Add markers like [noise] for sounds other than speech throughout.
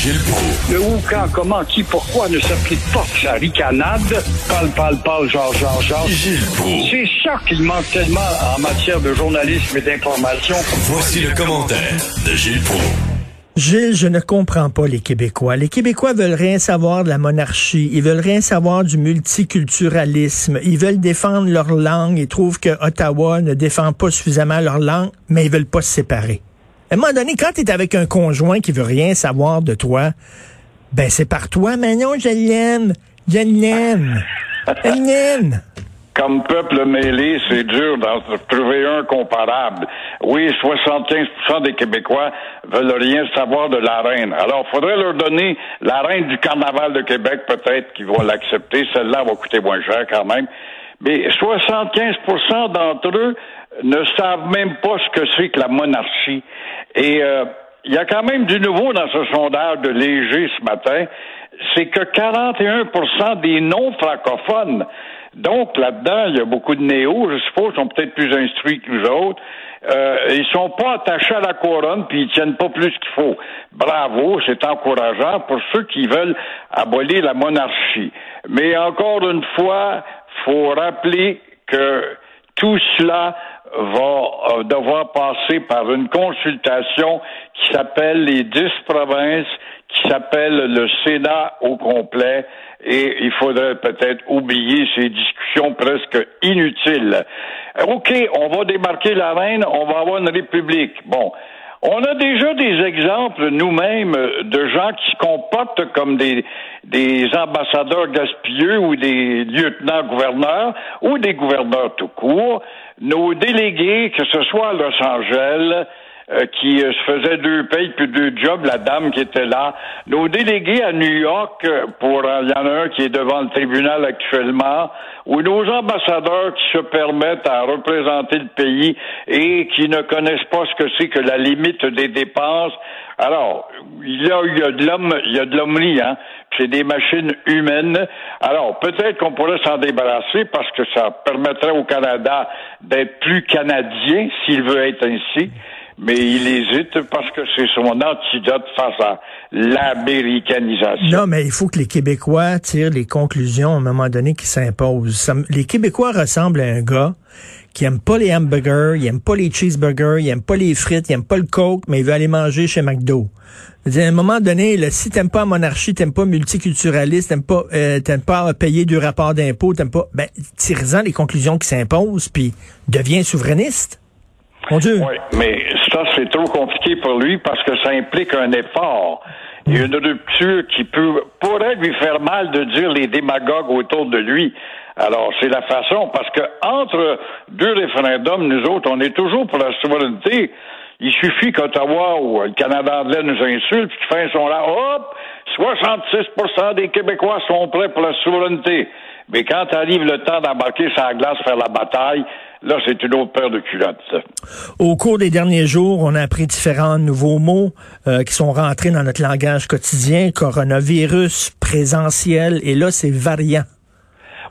Gilles Proulx. Le où, quand, comment, qui, pourquoi ne s'applique pas sa ricanade? Parle, parle, parle, genre, genre, genre. Gilles Proulx. C'est ça qu'il manque tellement en matière de journalisme et d'information. Voici le commentaire de Gilles Proulx. Gilles, je ne comprends pas les Québécois. Les Québécois veulent rien savoir de la monarchie. Ils veulent rien savoir du multiculturalisme. Ils veulent défendre leur langue. Ils trouvent que Ottawa ne défend pas suffisamment leur langue, mais ils veulent pas se séparer. À un moment donné, quand tu es avec un conjoint qui veut rien savoir de toi, ben c'est par toi. Mais non, je l'aime. Je l'aime. Je l'aime. [laughs] Comme peuple mêlé, c'est dur d'en trouver un comparable. Oui, 75% des Québécois veulent rien savoir de la reine. Alors, faudrait leur donner la reine du carnaval de Québec, peut-être qu'ils vont l'accepter. Celle-là va coûter moins cher quand même. Mais 75% d'entre eux ne savent même pas ce que c'est que la monarchie. Et euh, il y a quand même du nouveau dans ce sondage de Léger ce matin. C'est que 41% des non-francophones donc, là-dedans, il y a beaucoup de néos, je suppose, sont peut-être plus instruits que nous autres. Euh, ils sont pas attachés à la couronne, puis ils tiennent pas plus qu'il faut. Bravo, c'est encourageant pour ceux qui veulent abolir la monarchie. Mais encore une fois, faut rappeler que tout cela va euh, devoir passer par une consultation qui s'appelle les dix provinces, qui s'appelle le Sénat au complet, et il faudrait peut-être oublier ces discussions presque inutiles. OK, on va démarquer la reine, on va avoir une république. Bon. On a déjà des exemples nous-mêmes de gens qui comportent comme des, des ambassadeurs gaspilleux ou des lieutenants-gouverneurs ou des gouverneurs tout court. Nos délégués, que ce soit à Los Angeles, euh, qui euh, se faisait deux payes puis deux jobs, la dame qui était là. Nos délégués à New York, euh, pour il y en a un qui est devant le tribunal actuellement, ou nos ambassadeurs qui se permettent à représenter le pays et qui ne connaissent pas ce que c'est que la limite des dépenses. Alors, il y a, il y a de l'homme, il y a de l'hommerie, hein. C'est des machines humaines. Alors, peut-être qu'on pourrait s'en débarrasser parce que ça permettrait au Canada d'être plus canadien, s'il veut être ainsi mais il hésite parce que c'est son antidote face à l'américanisation. Non, mais il faut que les Québécois tirent les conclusions à un moment donné qui s'imposent. Les Québécois ressemblent à un gars qui aime pas les hamburgers, il aime pas les cheeseburgers, il aime pas les frites, il aime pas le coke, mais il veut aller manger chez McDo. À un moment donné, si t'aimes pas monarchie, t'aimes pas multiculturaliste, t'aimes pas, euh, t'aimes pas payer du rapport d'impôt, t'aimes pas, ben, tire-en les conclusions qui s'imposent, puis deviens souverainiste. Oui, mais ça, c'est trop compliqué pour lui parce que ça implique un effort. Il y a une rupture qui peut, pourrait lui faire mal de dire les démagogues autour de lui. Alors, c'est la façon, parce que entre deux référendums, nous autres, on est toujours pour la souveraineté. Il suffit qu'Ottawa ou le Canada anglais nous insulte, puis fin sont là, hop, 66% des Québécois sont prêts pour la souveraineté. Mais quand arrive le temps d'embarquer la glace, faire la bataille, là, c'est une autre paire de culottes. Au cours des derniers jours, on a appris différents nouveaux mots euh, qui sont rentrés dans notre langage quotidien. Coronavirus, présentiel, et là, c'est variant.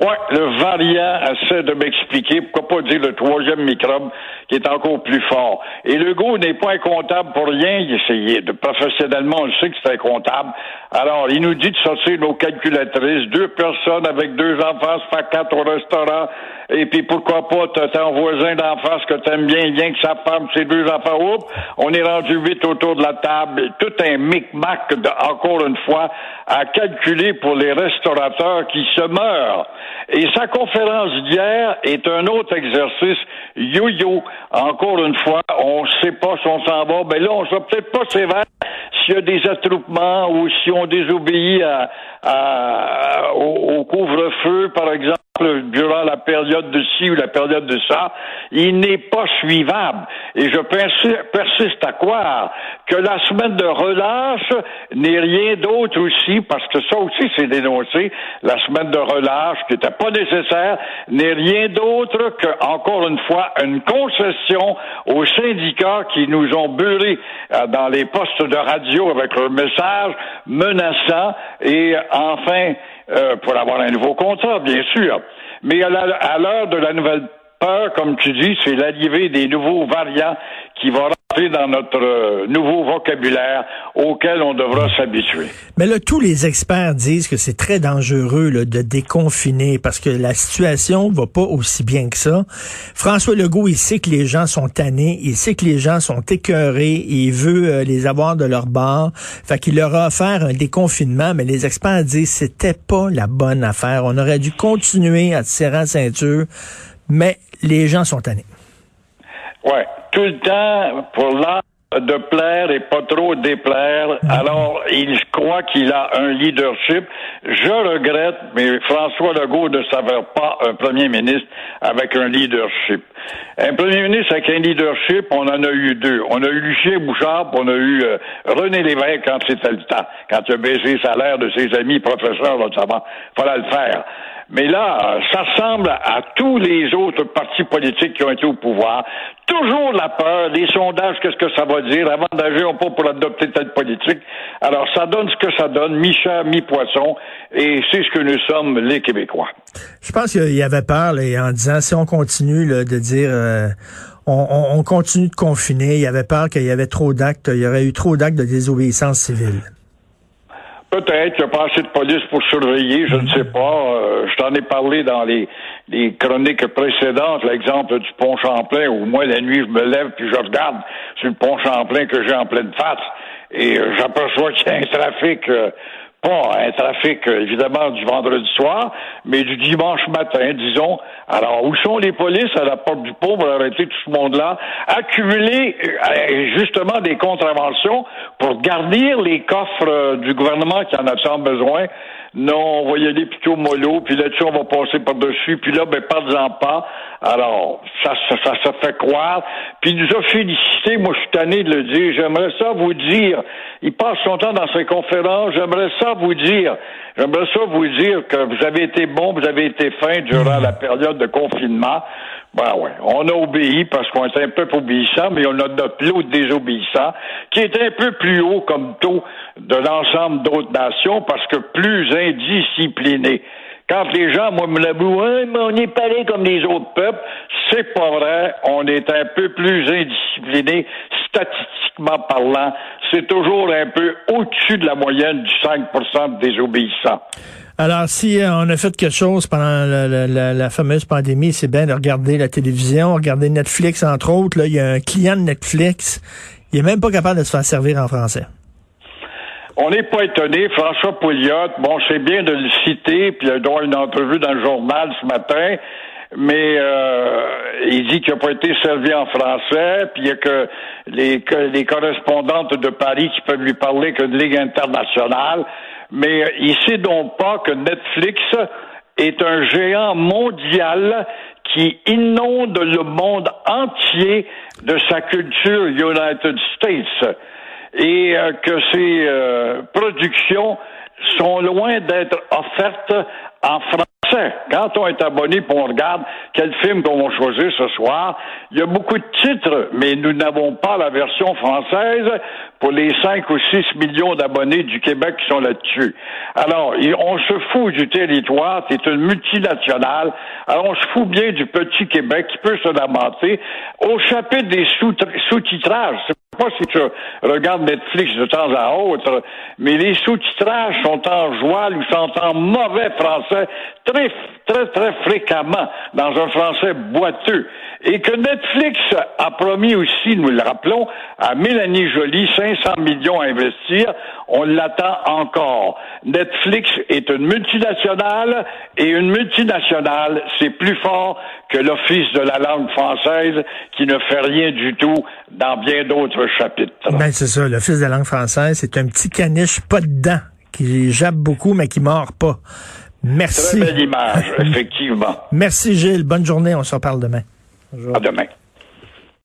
Oui, le variant essaie de m'expliquer, pourquoi pas dire le troisième microbe qui est encore plus fort. Et le goût n'est pas incontable pour rien. Il essayait de professionnellement, on sait que c'est incontable. Alors, il nous dit de sortir nos calculatrices, deux personnes avec deux enfants, se faire quatre au restaurant, et puis pourquoi pas, t'as ton voisin d'en face que t'aimes bien, bien que sa femme, ses deux enfants, oups, on est rendu vite autour de la table, tout un micmac, encore une fois, à calculer pour les restaurateurs qui se meurent. Et sa conférence d'hier est un autre exercice yo-yo. Encore une fois, on sait pas si on s'en va. Ben là, on sera peut-être pas sévère s'il y a des attroupements ou si on désobéit à, au, au couvre-feu, par exemple durant la période de ci ou la période de ça, il n'est pas suivable. Et je persiste à croire que la semaine de relâche n'est rien d'autre aussi, parce que ça aussi c'est dénoncé, la semaine de relâche qui n'était pas nécessaire, n'est rien d'autre que, encore une fois, une concession aux syndicats qui nous ont beurré euh, dans les postes de radio avec leurs messages menaçants et enfin euh, pour avoir un nouveau contrat, bien sûr. Mais à l'heure de la nouvelle peur, comme tu dis, c'est l'arrivée des nouveaux variants qui vont rentrer dans notre euh, nouveau vocabulaire auquel on devra s'habituer. Mais là, tous les experts disent que c'est très dangereux de déconfiner parce que la situation va pas aussi bien que ça. François Legault, il sait que les gens sont tannés, il sait que les gens sont écœurés, il veut euh, les avoir de leur bord. Fait qu'il leur a offert un déconfinement, mais les experts disent que c'était pas la bonne affaire. On aurait dû continuer à tirer la ceinture, mais les gens sont tannés. Ouais, tout le temps pour l'art de plaire et pas trop déplaire. Mhm. Alors, il croit qu'il a un leadership. Je regrette, mais François Legault ne s'avère pas un premier ministre avec un leadership. Un premier ministre avec un leadership, on en a eu deux. On a eu Lucien Bouchard, puis on a eu euh, René Lévesque quand c'était le temps, quand il a baissé le salaire de ses amis professeurs, notamment. Fallait le faire. Mais là, ça ressemble à tous les autres partis politiques qui ont été au pouvoir. Toujours la peur, les sondages, qu'est-ce que ça va dire, avant d'agir pas pour adopter telle politique. Alors, ça donne ce que ça donne, mi-chat, mi-poisson, et c'est ce que nous sommes, les Québécois. Je pense qu'il y avait peur, en disant, si on continue de dire... Euh, on, continue de confiner. Il y avait peur qu'il y avait trop d'actes, il y aurait eu trop d'actes de désobéissance civile. Peut-être qu'il n'y a pas assez de police pour surveiller, je ne sais pas. Euh, je t'en ai parlé dans les, les chroniques précédentes, l'exemple du pont Champlain, où moi, la nuit, je me lève puis je regarde sur le pont Champlain que j'ai en pleine face et euh, j'aperçois qu'il y a un trafic euh, pas un trafic, évidemment, du vendredi soir, mais du dimanche matin, disons. Alors, où sont les polices à la porte du pont pour arrêter tout ce monde-là? Accumuler, euh, justement, des contraventions pour garnir les coffres euh, du gouvernement qui en a tant besoin. Non, on va y aller plutôt mollo, puis là-dessus, on va passer par-dessus, puis là, ben, pas-en pas. Alors, ça, ça, ça, fait croire. Puis il nous a félicité, moi je suis tanné de le dire, j'aimerais ça vous dire, il passe son temps dans ses conférences, j'aimerais ça vous dire, j'aimerais ça vous dire que vous avez été bon, vous avez été fin durant la période de confinement. Ben ouais, on a obéi parce qu'on était un peu obéissant, mais on a notre lot de désobéissants qui est un peu plus haut comme taux de l'ensemble d'autres nations parce que plus indisciplinés. Quand les gens, moi, me l'avouent, ouais, mais on est pareil comme les autres peuples, c'est pas vrai. On est un peu plus indiscipliné, statistiquement parlant. C'est toujours un peu au-dessus de la moyenne du 5 des obéissants. Alors, si euh, on a fait quelque chose pendant la, fameuse pandémie, c'est bien de regarder la télévision, regarder Netflix, entre autres. Là, il y a un client de Netflix, il est même pas capable de se faire servir en français. On n'est pas étonné. François Pouliot, bon, c'est bien de le citer, puis il a une entrevue dans le journal ce matin, mais euh, il dit qu'il n'a pas été servi en français, puis il y a que les, les correspondantes de Paris qui peuvent lui parler que de Ligue internationale. Mais il sait donc pas que Netflix est un géant mondial qui inonde le monde entier de sa culture United States et euh, que ces euh, productions sont loin d'être offertes en français. Quand on est abonné pour on regarde quel film qu'on va choisir ce soir, il y a beaucoup de titres, mais nous n'avons pas la version française pour les 5 ou 6 millions d'abonnés du Québec qui sont là-dessus. Alors, on se fout du territoire, c'est une multinationale. Alors, on se fout bien du petit Québec qui peut se lamenter. Au chapitre des sous-titrages, pas si tu regardes Netflix de temps à autre, mais les sous-titrages sont en joie ou sont en mauvais français très, très, très fréquemment dans un français boiteux. Et que Netflix a promis aussi, nous le rappelons, à Mélanie Joly 500 millions à investir, on l'attend encore. Netflix est une multinationale et une multinationale, c'est plus fort que l'Office de la langue française qui ne fait rien du tout dans bien d'autres chapitres. Ben, c'est ça. L'Office de la langue française, c'est un petit caniche pas dedans qui jappe beaucoup, mais qui mord pas. Merci. Très belle image, [laughs] effectivement. Merci Gilles. Bonne journée. On se reparle demain. À demain.